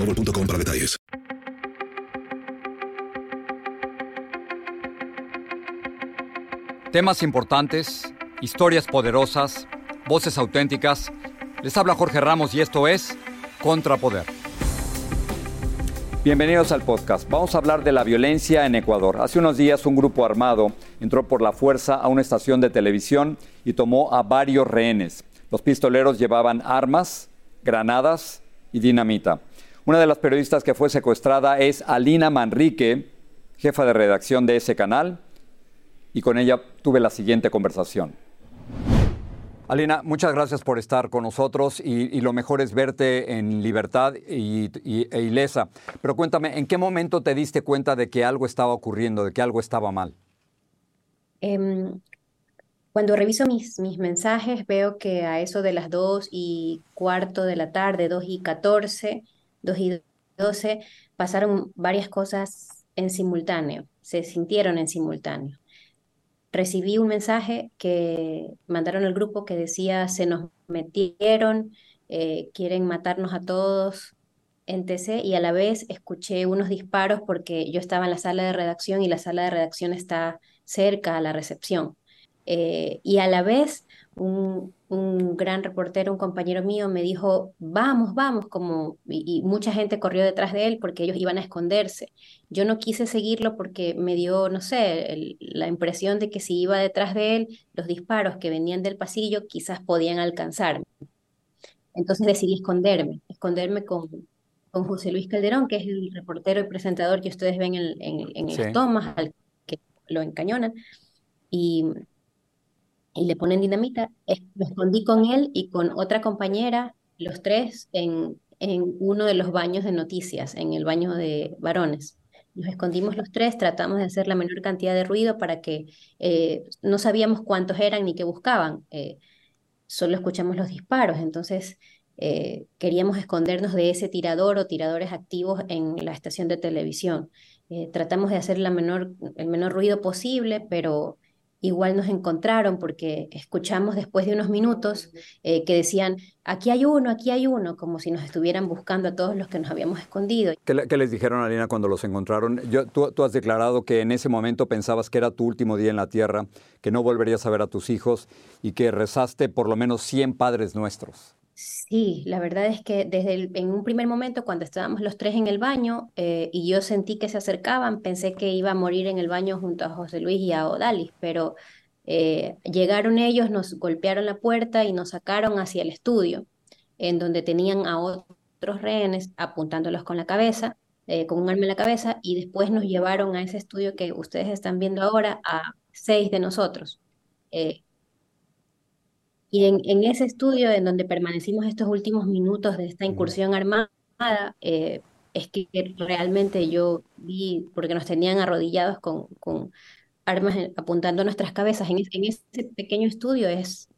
boostmobile.com para detalles. Temas importantes, historias poderosas, voces auténticas. Les habla Jorge Ramos y esto es Contrapoder. Bienvenidos al podcast. Vamos a hablar de la violencia en Ecuador. Hace unos días un grupo armado entró por la fuerza a una estación de televisión y tomó a varios rehenes. Los pistoleros llevaban armas, granadas y dinamita. Una de las periodistas que fue secuestrada es Alina Manrique, jefa de redacción de ese canal, y con ella tuve la siguiente conversación. Alina, muchas gracias por estar con nosotros y, lo mejor es verte en libertad y, e ilesa. Pero cuéntame, ¿en qué momento te diste cuenta de que algo estaba ocurriendo, de que algo estaba mal? Em, cuando reviso mis, mis mensajes veo que a eso de las 2 y cuarto de la tarde, 2 y 14, 2 y 12, pasaron varias cosas en simultáneo, se sintieron en simultáneo. Recibí un mensaje que mandaron al grupo que decía, se nos metieron, eh, quieren matarnos a todos TC y a la vez escuché unos disparos porque yo estaba en la sala de redacción y la sala de redacción está cerca a la recepción. Eh, y a la vez un, gran reportero, un compañero mío, me dijo, vamos, vamos, como, y, mucha gente corrió detrás de él porque ellos iban a esconderse. Yo no quise seguirlo porque me dio, no sé, la impresión de que si iba detrás de él, los disparos que venían del pasillo quizás podían alcanzarme. Entonces decidí esconderme, esconderme con, con José Luis Calderón, que es el reportero y presentador que ustedes ven en, en, las tomas, al que lo encañonan. Y, y le ponen dinamita. Me escondí con él y con otra compañera, los tres, en, en uno de los baños de noticias, en el baño de varones. Nos escondimos los tres, tratamos de hacer la menor cantidad de ruido para que eh, no sabíamos cuántos eran ni qué buscaban, eh, solo escuchamos los disparos, entonces eh, queríamos escondernos de ese tirador o tiradores activos en la estación de televisión. tratamos de hacer la menor, el menor ruido posible, pero igual nos encontraron porque escuchamos después de unos minutos eh, que decían, aquí hay uno, aquí hay uno, como si nos estuvieran buscando a todos los que nos habíamos escondido. ¿Qué, les dijeron, Alina, cuando los encontraron? Yo, tú, tú, has declarado que en ese momento pensabas que era tu último día en la tierra, que no volverías a ver a tus hijos y que rezaste por lo menos 100 padres nuestros. Sí, la verdad es que desde en un primer momento, cuando estábamos los tres en el baño eh, y yo sentí que se acercaban, pensé que iba a morir en el baño junto a José Luis y a Odalis, pero eh, llegaron ellos, nos golpearon la puerta y nos sacaron hacia el estudio, en donde tenían a otros rehenes apuntándolos con la cabeza, eh, con un arma en la cabeza, y después nos llevaron a ese estudio que ustedes están viendo ahora, a seis de nosotros. Y en, ese estudio en donde permanecimos estos últimos minutos de esta incursión armada, eh, es que realmente yo vi, porque nos tenían arrodillados con, con armas apuntando a nuestras cabezas, en, en, ese pequeño estudio es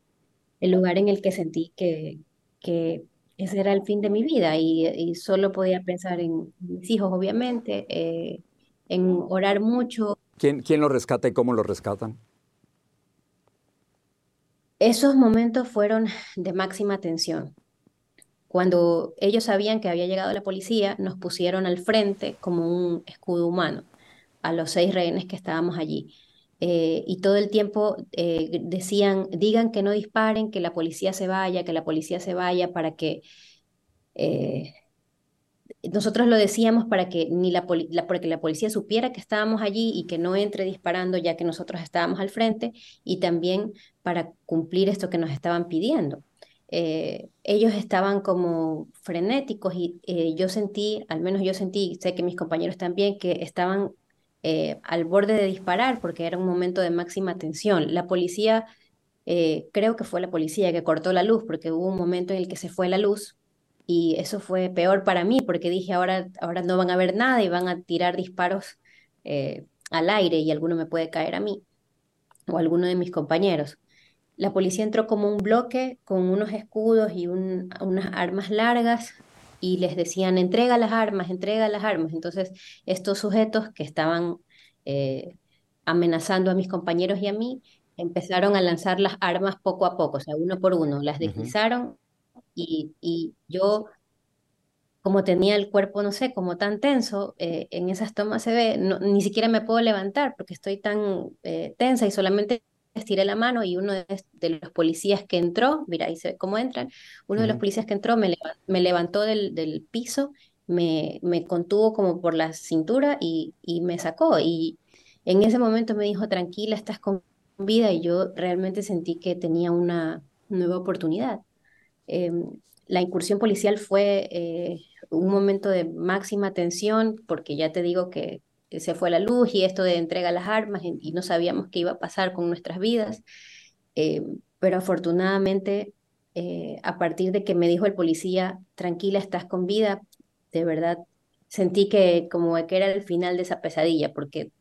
el lugar en el que sentí que, que ese era el fin de mi vida y, solo podía pensar en mis hijos, obviamente, eh, en orar mucho. ¿Quién, ¿Quién lo rescata y cómo lo rescatan? Esos momentos fueron de máxima tensión. Cuando ellos sabían que había llegado la policía, nos pusieron al frente como un escudo humano a los seis rehenes que estábamos allí. Eh, y todo el tiempo eh, decían, digan que no disparen, que la policía se vaya, que la policía se vaya para que, eh, nosotros lo decíamos para que ni la, la policía supiera que estábamos allí y que no entre disparando ya que nosotros estábamos al frente y también para cumplir esto que nos estaban pidiendo. Eh, ellos estaban como frenéticos y eh, yo sentí, al menos yo sentí, sé que mis compañeros también, que estaban eh, al borde de disparar porque era un momento de máxima tensión. La policía, creo que fue la policía que cortó la luz porque hubo un momento en el que se fue la luz y eso fue peor para mí porque dije ahora, ahora no van a ver nada y van a tirar disparos eh, al aire y alguno me puede caer a mí o alguno de mis compañeros. La policía entró como un bloque con unos escudos y unas armas largas y les decían entrega las armas, entrega las armas. Entonces estos sujetos que estaban eh, amenazando a mis compañeros y a mí empezaron a lanzar las armas poco a poco, o sea, uno por uno, las deslizaron y, yo, como tenía el cuerpo, no sé, como tan tenso, eh, en esas tomas se ve, ni siquiera me puedo levantar porque estoy tan eh, tensa y solamente estiré la mano y uno de, los policías que entró, mira, ahí se ve cómo entran, uno de los policías que entró me, me levantó del, del piso, me, me, contuvo como por la cintura y, y me sacó. Y en ese momento me dijo, tranquila, estás con vida y yo realmente sentí que tenía una nueva oportunidad. Em, la incursión policial fue eh, un momento de máxima tensión, porque ya te digo que se fue la luz y esto de entrega las armas y, no sabíamos qué iba a pasar con nuestras vidas. Em, pero afortunadamente, eh, a partir de que me dijo el policía, tranquila, estás con vida, de verdad sentí que como que era el final de esa pesadilla, porque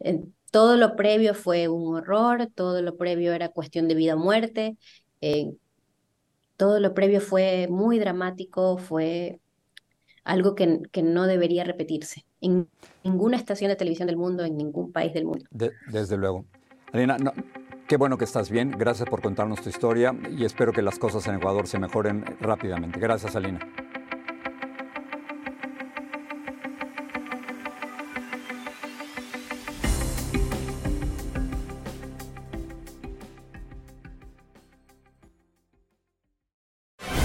eh, todo lo previo fue un horror, todo lo previo era cuestión de vida o muerte todo lo previo fue muy dramático, fue algo que, que no debería repetirse en ninguna estación de televisión del mundo, en ningún país del mundo. desde luego. Alina, qué bueno que estás bien. Gracias por contarnos tu historia y espero que las cosas en Ecuador se mejoren rápidamente. Gracias, Alina.